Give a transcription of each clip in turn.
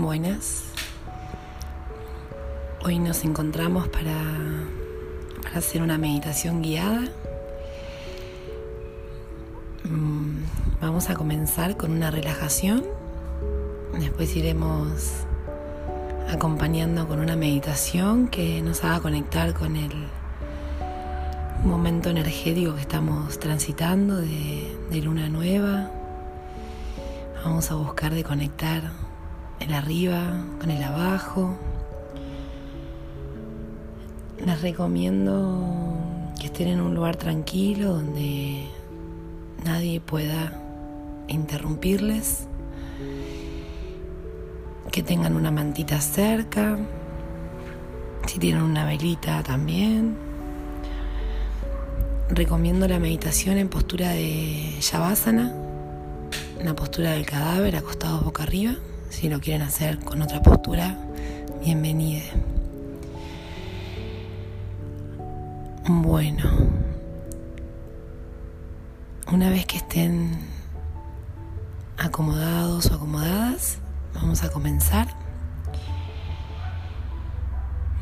Buenas. Hoy nos encontramos para, hacer una meditación guiada. Mm, vamos a comenzar con una relajación. Después iremos acompañando con una meditación que nos haga conectar con el momento energético que estamos transitando de, de luna nueva. Vamos a buscar de conectar el arriba con el abajo. Les recomiendo que estén en un lugar tranquilo donde nadie pueda interrumpirles, que tengan una mantita cerca, si tienen una velita también. Recomiendo la meditación en postura de Shavasana, una postura del cadáver acostado boca arriba. Si lo quieren hacer con otra postura, bienvenida. Bueno, una vez que estén acomodados o acomodadas, vamos a comenzar.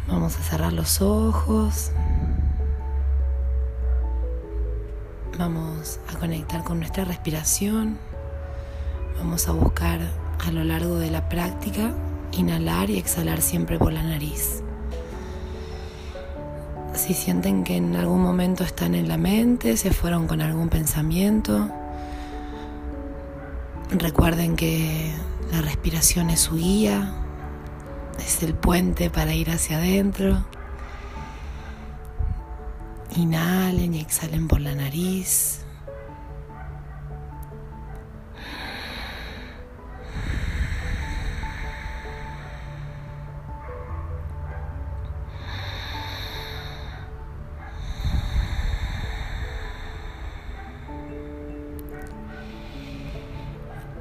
Vamos a cerrar los ojos. Vamos a conectar con nuestra respiración. Vamos a buscar a lo largo de la práctica inhalar y exhalar siempre por la nariz. Si sienten que en algún momento están en la mente, se fueron con algún pensamiento, recuerden que la respiración es su guía, es el puente para ir hacia adentro. Inhalen y exhalen por la nariz.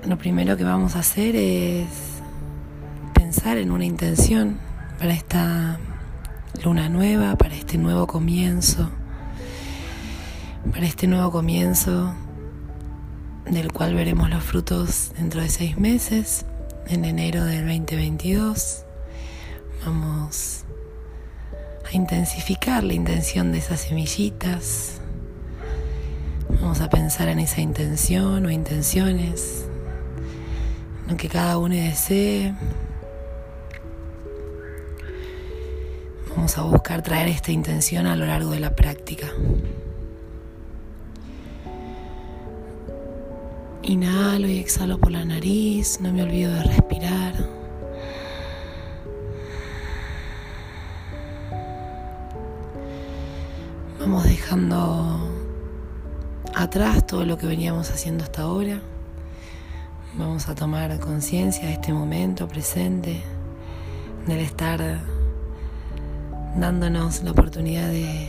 Lo primero que vamos a hacer es pensar en una intención para esta luna nueva, para este nuevo comienzo, para este nuevo comienzo del cual veremos los frutos dentro de seis meses, en enero del 2022. Vamos a intensificar la intención de esas semillitas. Vamos a pensar en esa intención o intenciones lo que cada uno desee. Vamos a buscar traer esta intención a lo largo de la práctica. Inhalo y exhalo por la nariz, no me olvido de respirar. Vamos dejando atrás todo lo que veníamos haciendo hasta ahora. Vamos a tomar conciencia de este momento presente, del estar dándonos la oportunidad de,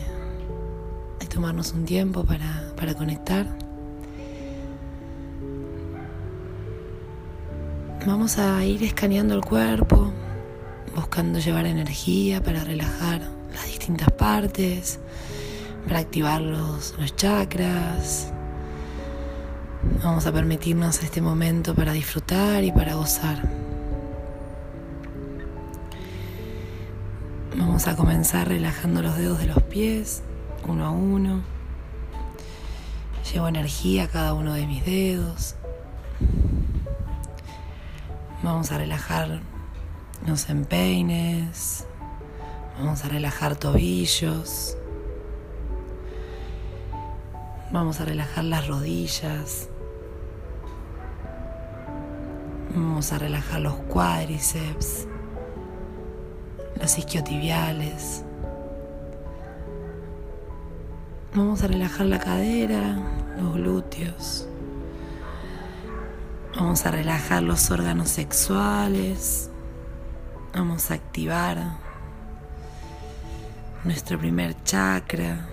de tomarnos un tiempo para, para conectar. Vamos a ir escaneando el cuerpo, buscando llevar energía para relajar las distintas partes, para activar los, los chakras, Vamos a permitirnos este momento para disfrutar y para gozar. Vamos a comenzar relajando los dedos de los pies, uno a uno. Llevo energía a cada uno de mis dedos. Vamos a relajar los empeines. Vamos a relajar tobillos. Vamos a relajar las rodillas. Vamos a relajar los cuádriceps, los isquiotibiales. Vamos a relajar la cadera, los glúteos. Vamos a relajar los órganos sexuales. Vamos a activar nuestro primer chakra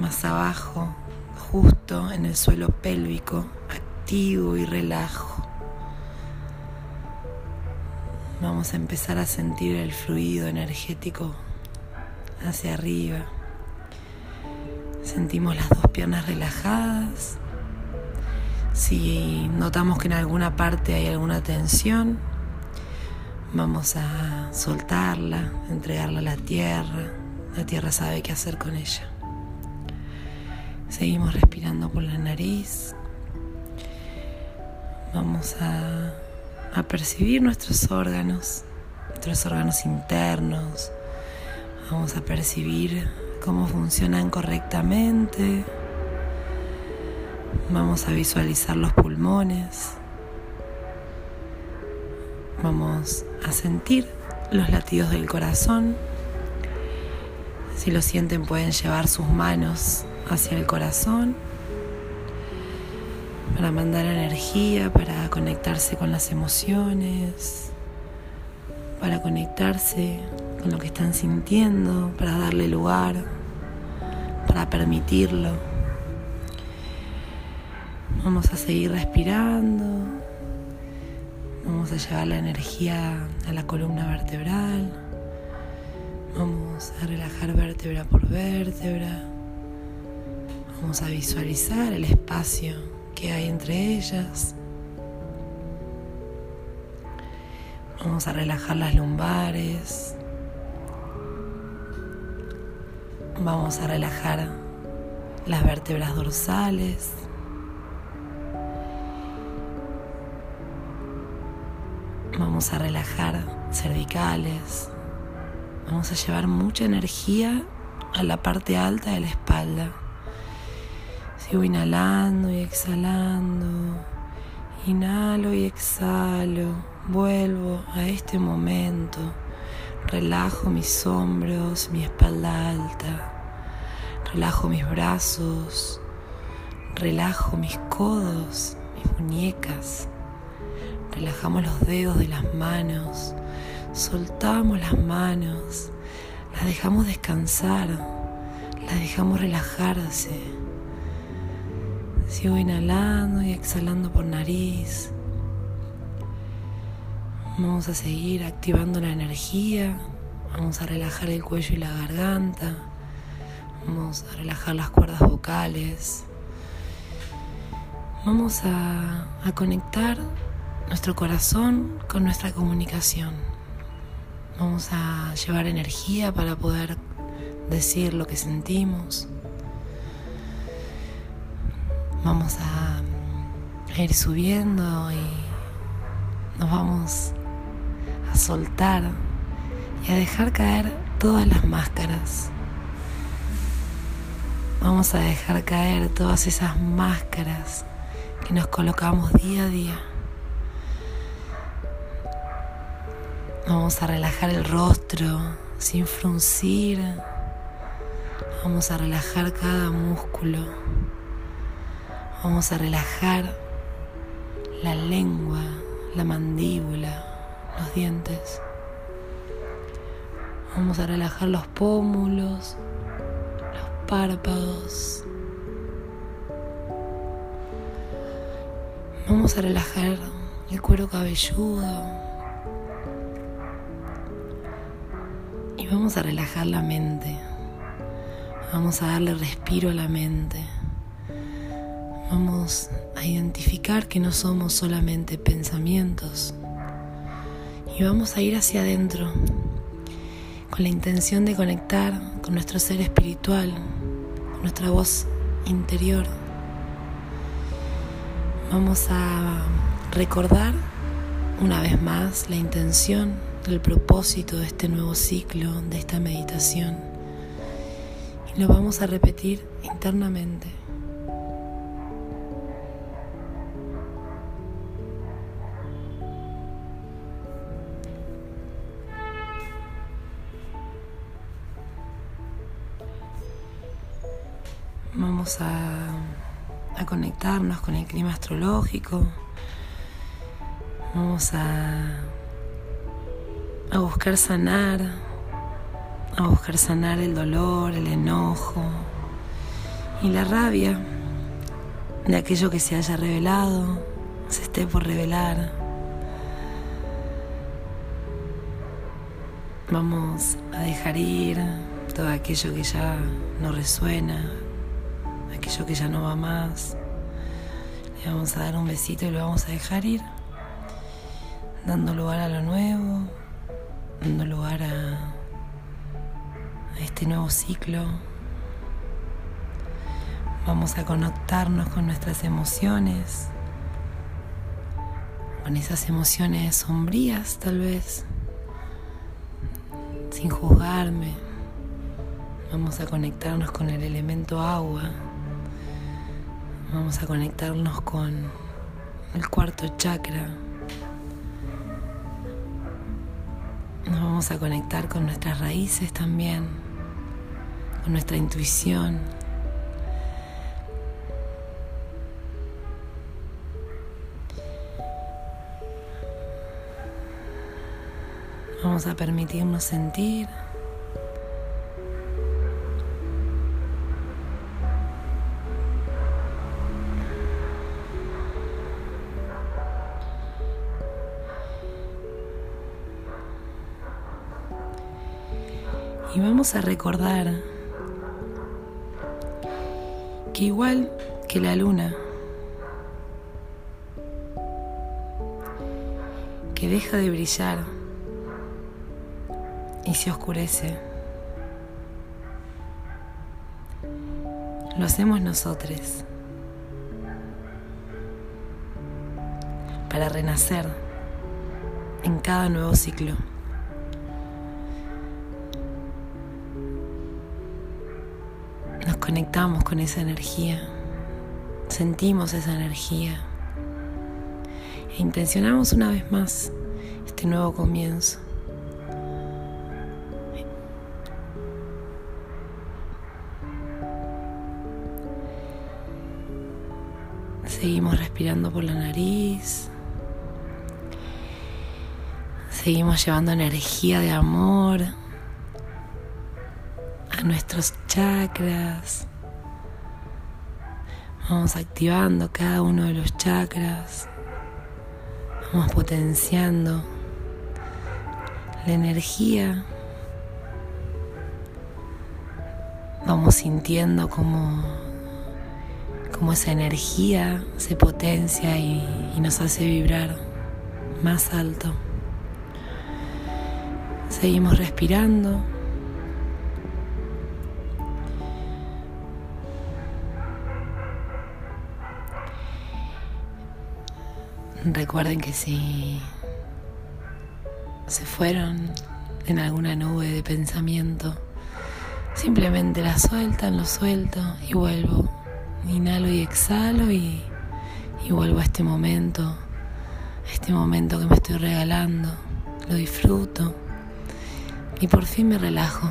más abajo, justo en el suelo pélvico, activo y relajo. Vamos a empezar a sentir el fluido energético hacia arriba. Sentimos las dos piernas relajadas. Si notamos que en alguna parte hay alguna tensión, Vamos a soltarla, entregarla a la tierra. La tierra sabe qué hacer con ella. Seguimos respirando por la nariz. Vamos a, a percibir nuestros órganos, nuestros órganos internos. Vamos a percibir cómo funcionan correctamente. Vamos a visualizar los pulmones. Vamos a sentir los latidos del corazón. Si lo sienten pueden llevar sus manos hacia el corazón para mandar energía, para conectarse con las emociones, para conectarse con lo que están sintiendo, para darle lugar, para permitirlo. Vamos a seguir respirando. Vamos a llevar la energía a la columna vertebral. Vamos a relajar vértebra por vértebra. Vamos a visualizar el espacio que hay entre ellas. Vamos a relajar las lumbares. Vamos a relajar las vértebras dorsales. Vamos a relajar cervicales. Vamos a llevar mucha energía a la parte alta de la espalda. Sigo inhalando y exhalando. Inhalo y exhalo. Vuelvo a este momento. Relajo mis hombros, mi espalda alta. Relajo mis brazos. Relajo mis codos, mis muñecas. Relajamos los dedos de las manos. Soltamos las manos. Las dejamos descansar. Las dejamos relajarse. Sigo inhalando y exhalando por nariz. Vamos a seguir activando la energía. Vamos a relajar el cuello y la garganta. Vamos a relajar las cuerdas vocales. Vamos a, a conectar nuestro corazón con nuestra comunicación. Vamos a llevar energía para poder decir lo que sentimos. Vamos a, ir subiendo y nos vamos a soltar y a dejar caer todas las máscaras. Vamos a dejar caer todas esas máscaras que nos colocamos día a día. Vamos a relajar el rostro sin fruncir. Vamos a relajar cada músculo. Vamos a relajar la lengua, la mandíbula, los dientes. Vamos a relajar los pómulos, los párpados. Vamos a relajar el cuero cabelludo. Y vamos a relajar la mente. Vamos a darle respiro a la mente. Vamos a identificar que no somos solamente pensamientos y vamos a ir hacia adentro con la intención de conectar con nuestro ser espiritual, con nuestra voz interior. Vamos a recordar una vez más la intención, el propósito de este nuevo ciclo, de esta meditación. Y lo vamos a repetir internamente. Vamos a, conectarnos con el clima astrológico. Vamos a, a buscar sanar, a buscar sanar el dolor, el enojo y la rabia de aquello que se haya revelado, se esté por revelar. Vamos a dejar ir todo aquello que ya no resuena, aquello que ya no va más. Le vamos a dar un besito y lo vamos a dejar ir, dando lugar a lo nuevo. dando lugar a, este nuevo ciclo. Vamos a conectarnos con nuestras emociones, con esas emociones sombrías tal vez, sin juzgarme. Vamos a conectarnos con el elemento agua. Vamos a conectarnos con el cuarto chakra. Nos vamos a conectar con nuestras raíces también, con nuestra intuición. Vamos a permitirnos sentir. Vamos a recordar que igual que la luna, que deja de brillar y se oscurece, lo hacemos nosotros para renacer en cada nuevo ciclo. Conectamos con esa energía, sentimos esa energía e intencionamos una vez más este nuevo comienzo. Seguimos respirando por la nariz. Seguimos llevando energía de amor nuestros chakras. Vamos activando cada uno de los chakras. Vamos potenciando la energía. Vamos sintiendo como, como esa energía se potencia y nos hace vibrar más alto. Seguimos respirando. Recuerden que si se fueron en alguna nube de pensamiento, simplemente la sueltan, lo suelto y vuelvo. Inhalo y exhalo y, vuelvo a este momento, a este momento que me estoy regalando. Lo disfruto y por fin me relajo.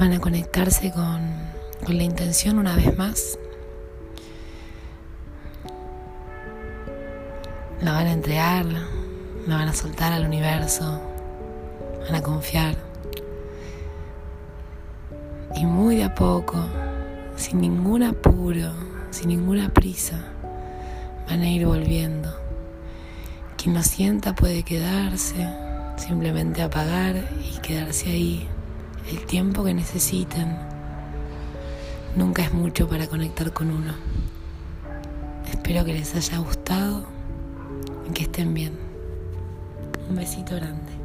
Van a conectarse con, la intención una vez más. La van a entregar, la van a soltar al universo, van a confiar. Y muy de a poco, sin ningún apuro, sin ninguna prisa, van a ir volviendo. Quien lo sienta puede quedarse, simplemente apagar y quedarse ahí el tiempo que necesiten. Nunca es mucho para conectar con uno. Espero que les haya gustado y que estén bien. Un besito grande.